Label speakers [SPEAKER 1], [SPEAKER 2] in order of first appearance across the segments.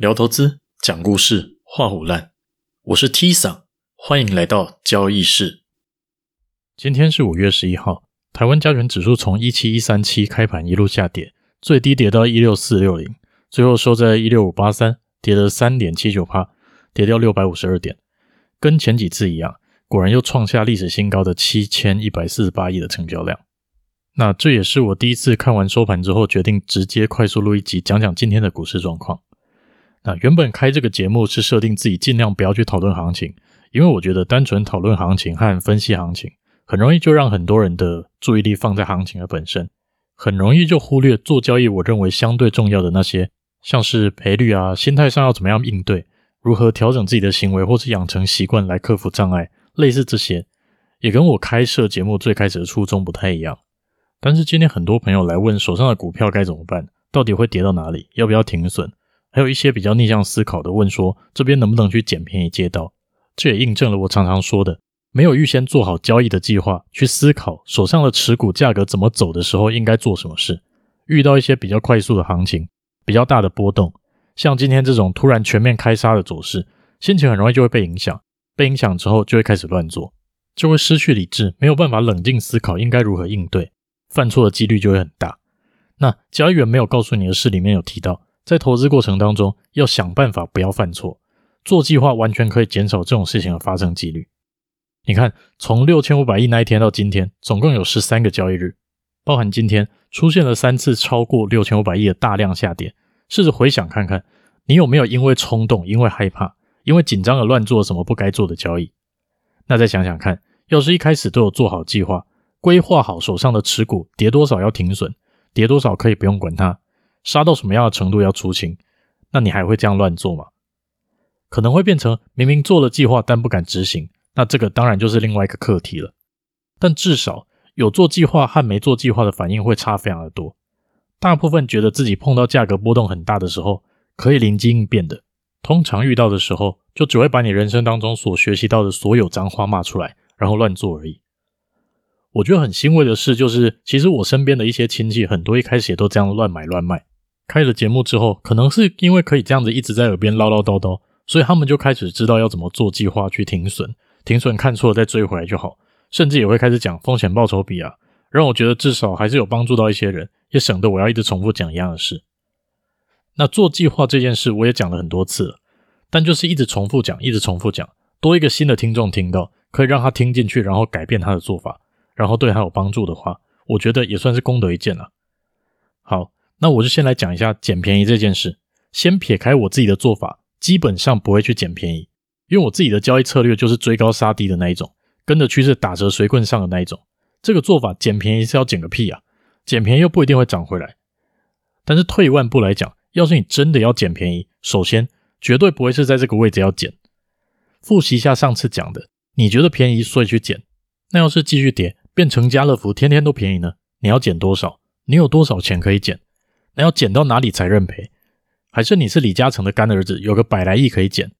[SPEAKER 1] 聊投资，讲故事，画虎烂。我是 T 桑，欢迎来到交易室。今天是五月十一号，台湾加权指数从一七一三七开盘一路下跌，最低跌到一六四六零，最后收在一六五八三，跌了三点七九趴，跌掉六百五十二点。跟前几次一样，果然又创下历史新高的七千一百四十八亿的成交量。那这也是我第一次看完收盘之后，决定直接快速录一集，讲讲今天的股市状况。那原本开这个节目是设定自己尽量不要去讨论行情，因为我觉得单纯讨论行情和分析行情，很容易就让很多人的注意力放在行情的本身，很容易就忽略做交易我认为相对重要的那些，像是赔率啊、心态上要怎么样应对、如何调整自己的行为或是养成习惯来克服障碍，类似这些，也跟我开设节目最开始的初衷不太一样。但是今天很多朋友来问手上的股票该怎么办，到底会跌到哪里，要不要停损？还有一些比较逆向思考的问说，这边能不能去捡便宜接刀？这也印证了我常常说的，没有预先做好交易的计划，去思考手上的持股价格怎么走的时候应该做什么事。遇到一些比较快速的行情，比较大的波动，像今天这种突然全面开杀的走势，心情很容易就会被影响，被影响之后就会开始乱做，就会失去理智，没有办法冷静思考应该如何应对。犯错的几率就会很大。那交易员没有告诉你的事里面有提到，在投资过程当中要想办法不要犯错，做计划完全可以减少这种事情的发生几率。你看，从六千五百亿那一天到今天，总共有十三个交易日，包含今天出现了三次超过六千五百亿的大量下跌。试着回想看看，你有没有因为冲动、因为害怕、因为紧张而乱做什么不该做的交易？那再想想看，要是一开始都有做好计划。规划好手上的持股，跌多少要停损，跌多少可以不用管它，杀到什么样的程度要出清，那你还会这样乱做吗？可能会变成明明做了计划，但不敢执行，那这个当然就是另外一个课题了。但至少有做计划和没做计划的反应会差非常的多。大部分觉得自己碰到价格波动很大的时候，可以灵机应变的，通常遇到的时候，就只会把你人生当中所学习到的所有脏话骂出来，然后乱做而已。我觉得很欣慰的事，就是其实我身边的一些亲戚，很多一开始也都这样乱买乱卖。开了节目之后，可能是因为可以这样子一直在耳边唠唠叨叨，所以他们就开始知道要怎么做计划去停损，停损看错了再追回来就好。甚至也会开始讲风险报酬比啊，让我觉得至少还是有帮助到一些人，也省得我要一直重复讲一样的事。那做计划这件事我也讲了很多次了，但就是一直重复讲，一直重复讲，多一个新的听众听到，可以让他听进去，然后改变他的做法。然后对他有帮助的话，我觉得也算是功德一件了。好，那我就先来讲一下捡便宜这件事。先撇开我自己的做法，基本上不会去捡便宜，因为我自己的交易策略就是追高杀低的那一种，跟着趋势打折随棍上的那一种。这个做法捡便宜是要捡个屁啊！捡便宜又不一定会涨回来。但是退一万步来讲，要是你真的要捡便宜，首先绝对不会是在这个位置要捡。复习一下上次讲的，你觉得便宜所以去捡，那要是继续跌。变成家乐福，天天都便宜呢？你要捡多少？你有多少钱可以捡？那要捡到哪里才认赔？还是你是李嘉诚的干儿子，有个百来亿可以捡？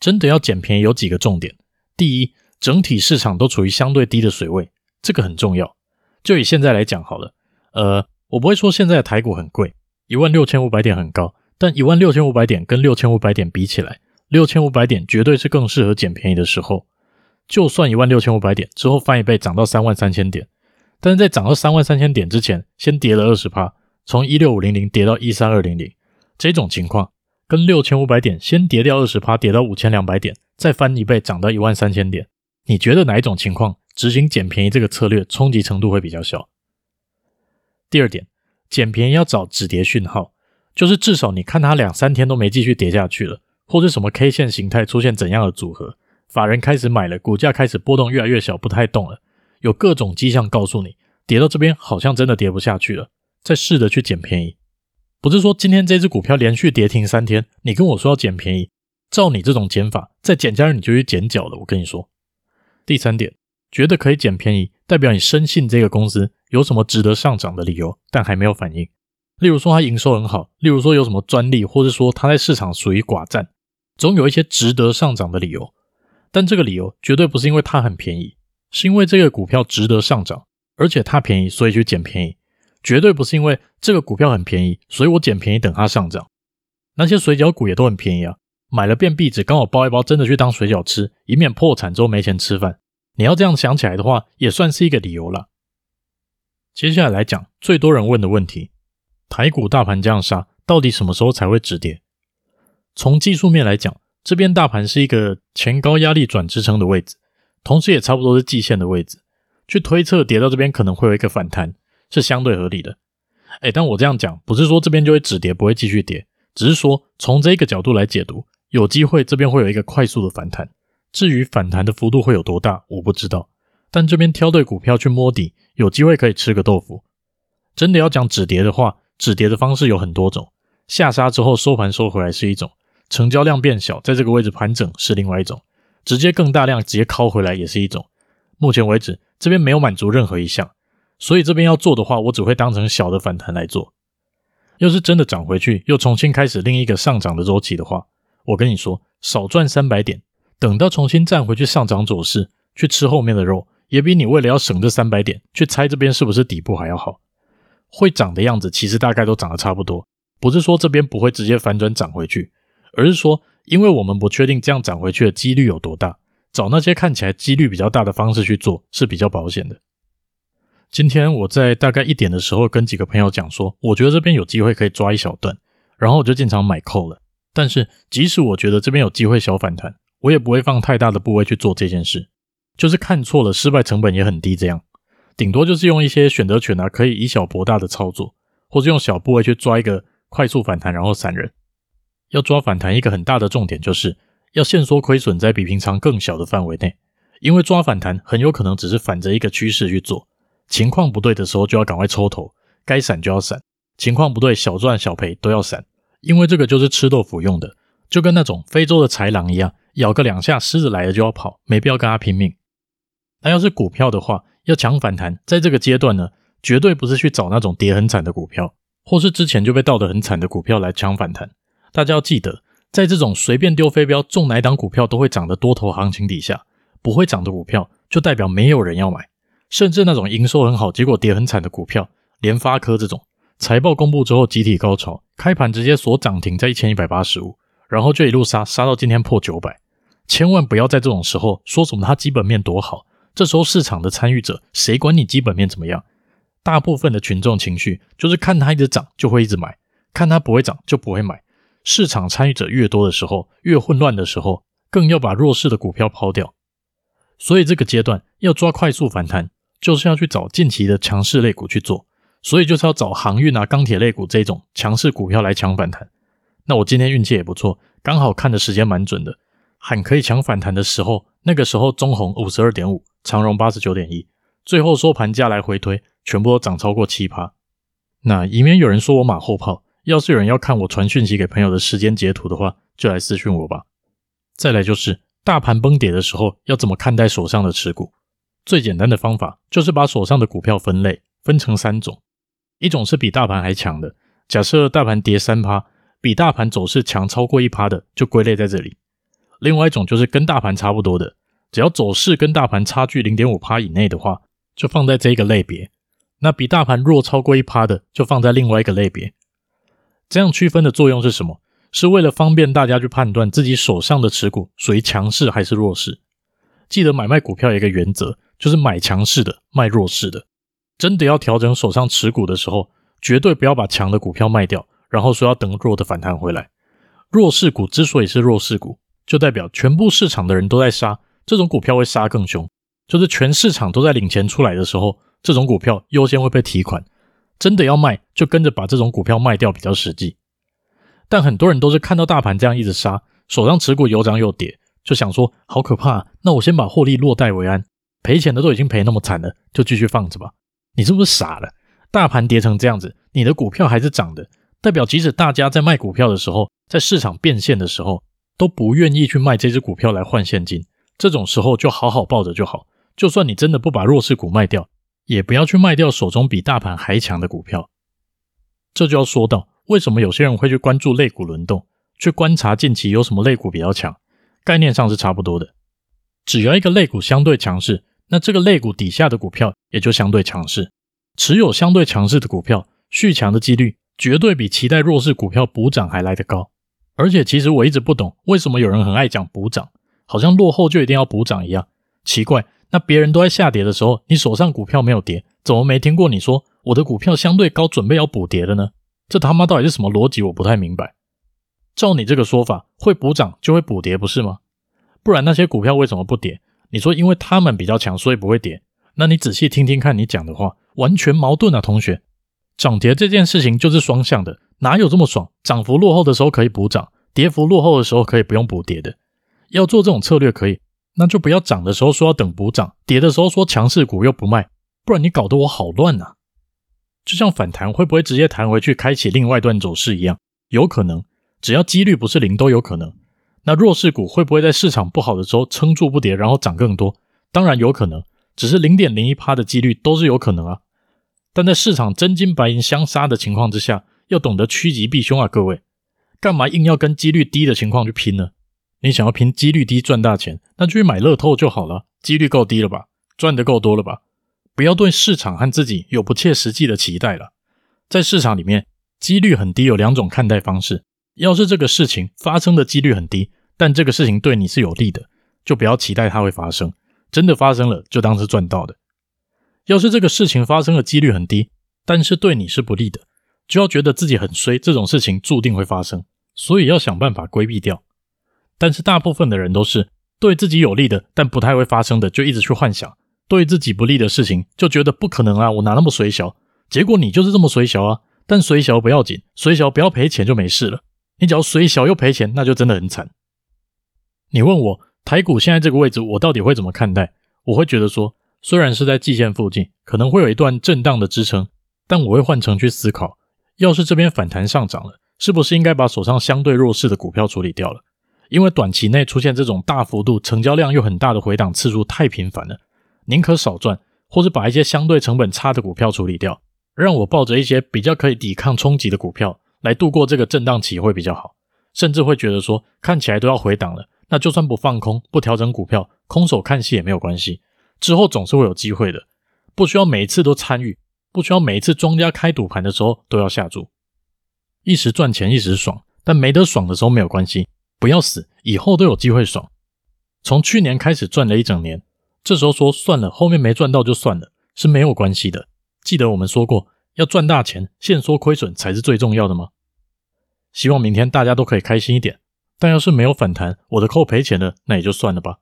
[SPEAKER 1] 真的要捡便宜，有几个重点。第一，整体市场都处于相对低的水位，这个很重要。就以现在来讲好了，呃，我不会说现在的台股很贵，一万六千五百点很高，但一万六千五百点跟六千五百点比起来，六千五百点绝对是更适合捡便宜的时候。就算一万六千五百点之后翻一倍涨到三万三千点，但是在涨到三万三千点之前，先跌了二十趴，从一六五零零跌到一三二零零，这种情况跟六千五百点先跌掉二十趴，跌到五千两百点，再翻一倍涨到一万三千点，你觉得哪一种情况执行捡便宜这个策略冲击程度会比较小？第二点，捡便宜要找止跌讯号，就是至少你看它两三天都没继续跌下去了，或者什么 K 线形态出现怎样的组合。法人开始买了，股价开始波动越来越小，不太动了。有各种迹象告诉你，跌到这边好像真的跌不下去了，再试着去捡便宜。不是说今天这只股票连续跌停三天，你跟我说要捡便宜，照你这种减法，再减家日你就去捡脚了。我跟你说，第三点，觉得可以捡便宜，代表你深信这个公司有什么值得上涨的理由，但还没有反应。例如说它营收很好，例如说有什么专利，或者说它在市场属于寡占，总有一些值得上涨的理由。但这个理由绝对不是因为它很便宜，是因为这个股票值得上涨，而且它便宜，所以去捡便宜。绝对不是因为这个股票很便宜，所以我捡便宜等它上涨。那些水饺股也都很便宜啊，买了变壁纸，刚好包一包，真的去当水饺吃，以免破产之后没钱吃饭。你要这样想起来的话，也算是一个理由了。接下来来讲最多人问的问题：台股大盘这样杀，到底什么时候才会止跌？从技术面来讲，这边大盘是一个前高压力转支撑的位置，同时也差不多是季线的位置，去推测跌到这边可能会有一个反弹，是相对合理的。哎，但我这样讲，不是说这边就会止跌，不会继续跌。只是说，从这个角度来解读，有机会这边会有一个快速的反弹。至于反弹的幅度会有多大，我不知道。但这边挑对股票去摸底，有机会可以吃个豆腐。真的要讲止跌的话，止跌的方式有很多种。下杀之后收盘收回来是一种，成交量变小，在这个位置盘整是另外一种，直接更大量直接拷回来也是一种。目前为止，这边没有满足任何一项，所以这边要做的话，我只会当成小的反弹来做。要是真的涨回去，又重新开始另一个上涨的周期的话，我跟你说，少赚三百点，等到重新站回去上涨走势，去吃后面的肉，也比你为了要省这三百点去猜这边是不是底部还要好。会涨的样子，其实大概都涨得差不多，不是说这边不会直接反转涨回去，而是说，因为我们不确定这样涨回去的几率有多大，找那些看起来几率比较大的方式去做是比较保险的。今天我在大概一点的时候跟几个朋友讲说，我觉得这边有机会可以抓一小段，然后我就进场买扣了。但是即使我觉得这边有机会小反弹，我也不会放太大的部位去做这件事，就是看错了，失败成本也很低，这样顶多就是用一些选择权啊，可以以小博大的操作，或是用小部位去抓一个快速反弹，然后散人。要抓反弹，一个很大的重点就是要限缩亏损在比平常更小的范围内，因为抓反弹很有可能只是反着一个趋势去做。情况不对的时候就要赶快抽头，该闪就要闪。情况不对，小赚小赔都要闪，因为这个就是吃豆腐用的，就跟那种非洲的豺狼一样，咬个两下，狮子来了就要跑，没必要跟他拼命。那要是股票的话，要抢反弹，在这个阶段呢，绝对不是去找那种跌很惨的股票，或是之前就被倒得很惨的股票来抢反弹。大家要记得，在这种随便丢飞镖，中哪档股票都会涨的多头行情底下，不会涨的股票就代表没有人要买。甚至那种营收很好，结果跌很惨的股票，联发科这种财报公布之后集体高潮，开盘直接锁涨停在一千一百八十五，然后就一路杀杀到今天破九百。千万不要在这种时候说什么它基本面多好，这时候市场的参与者谁管你基本面怎么样？大部分的群众情绪就是看它一直涨就会一直买，看它不会涨就不会买。市场参与者越多的时候，越混乱的时候，更要把弱势的股票抛掉。所以这个阶段要抓快速反弹。就是要去找近期的强势类股去做，所以就是要找航运啊、钢铁类股这种强势股票来抢反弹。那我今天运气也不错，刚好看的时间蛮准的，喊可以抢反弹的时候，那个时候中红五十二点五，长荣八十九点一，最后收盘价来回推，全部都涨超过七趴。那以免有人说我马后炮，要是有人要看我传讯息给朋友的时间截图的话，就来私讯我吧。再来就是大盘崩跌的时候，要怎么看待手上的持股？最简单的方法就是把手上的股票分类，分成三种：一种是比大盘还强的，假设大盘跌三趴，比大盘走势强超过一趴的，就归类在这里；另外一种就是跟大盘差不多的，只要走势跟大盘差距零点五趴以内的话，就放在这一个类别；那比大盘弱超过一趴的，就放在另外一个类别。这样区分的作用是什么？是为了方便大家去判断自己手上的持股属于强势还是弱势。记得买卖股票有一个原则。就是买强势的，卖弱势的。真的要调整手上持股的时候，绝对不要把强的股票卖掉，然后说要等弱的反弹回来。弱势股之所以是弱势股，就代表全部市场的人都在杀，这种股票会杀更凶。就是全市场都在领钱出来的时候，这种股票优先会被提款。真的要卖，就跟着把这种股票卖掉比较实际。但很多人都是看到大盘这样一直杀，手上持股有涨有跌，就想说好可怕，那我先把获利落袋为安。赔钱的都已经赔那么惨了，就继续放着吧。你是不是傻了？大盘跌成这样子，你的股票还是涨的，代表即使大家在卖股票的时候，在市场变现的时候，都不愿意去卖这只股票来换现金。这种时候就好好抱着就好。就算你真的不把弱势股卖掉，也不要去卖掉手中比大盘还强的股票。这就要说到为什么有些人会去关注类股轮动，去观察近期有什么类股比较强，概念上是差不多的。只要一个类股相对强势。那这个类股底下的股票也就相对强势，持有相对强势的股票续强的几率绝对比期待弱势股票补涨还来得高。而且其实我一直不懂，为什么有人很爱讲补涨，好像落后就一定要补涨一样。奇怪，那别人都在下跌的时候，你手上股票没有跌，怎么没听过你说我的股票相对高，准备要补跌的呢？这他妈到底是什么逻辑？我不太明白。照你这个说法，会补涨就会补跌，不是吗？不然那些股票为什么不跌？你说因为他们比较强，所以不会跌。那你仔细听听看，你讲的话完全矛盾啊，同学。涨跌这件事情就是双向的。哪有这么爽？涨幅落后的时候可以补涨，跌幅落后的时候可以不用补跌的。要做这种策略可以，那就不要涨的时候说要等补涨，跌的时候说强势股又不卖，不然你搞得我好乱呐。就像反弹会不会直接弹回去，开启另外一段走势一样，有可能，只要几率不是零都有可能。那弱势股会不会在市场不好的时候撑住不跌，然后涨更多？当然有可能，只是零点零一趴的几率都是有可能啊。但在市场真金白银相杀的情况之下，要懂得趋吉避凶啊，各位，干嘛硬要跟几率低的情况去拼呢？你想要拼几率低赚大钱，那就去买乐透就好了，几率够低了吧，赚得够多了吧？不要对市场和自己有不切实际的期待了。在市场里面，几率很低有两种看待方式。要是这个事情发生的几率很低，但这个事情对你是有利的，就不要期待它会发生。真的发生了，就当是赚到的。要是这个事情发生的几率很低，但是对你是不利的。就要觉得自己很衰，这种事情注定会发生，所以要想办法规避掉。但是大部分的人都是对自己有利的，但不太会发生的，就一直去幻想；对自己不利的事情，就觉得不可能啊，我哪那么衰小？结果你就是这么衰小啊！但衰小不要紧，衰小不要赔钱就没事了。你只要衰小又赔钱，那就真的很惨。你问我台股现在这个位置，我到底会怎么看待？我会觉得说，虽然是在季线附近，可能会有一段震荡的支撑，但我会换成去思考。要是这边反弹上涨了，是不是应该把手上相对弱势的股票处理掉了？因为短期内出现这种大幅度、成交量又很大的回档次数太频繁了，宁可少赚，或者把一些相对成本差的股票处理掉，让我抱着一些比较可以抵抗冲击的股票来度过这个震荡期会比较好。甚至会觉得说，看起来都要回档了，那就算不放空、不调整股票，空手看戏也没有关系，之后总是会有机会的，不需要每一次都参与。不需要每一次庄家开赌盘的时候都要下注，一时赚钱一时爽，但没得爽的时候没有关系，不要死，以后都有机会爽。从去年开始赚了一整年，这时候说算了，后面没赚到就算了，是没有关系的。记得我们说过，要赚大钱，限缩亏损才是最重要的吗？希望明天大家都可以开心一点，但要是没有反弹，我的扣赔钱的，那也就算了吧。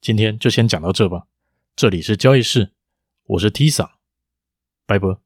[SPEAKER 1] 今天就先讲到这吧。这里是交易室，我是 Tisa，。拜拜。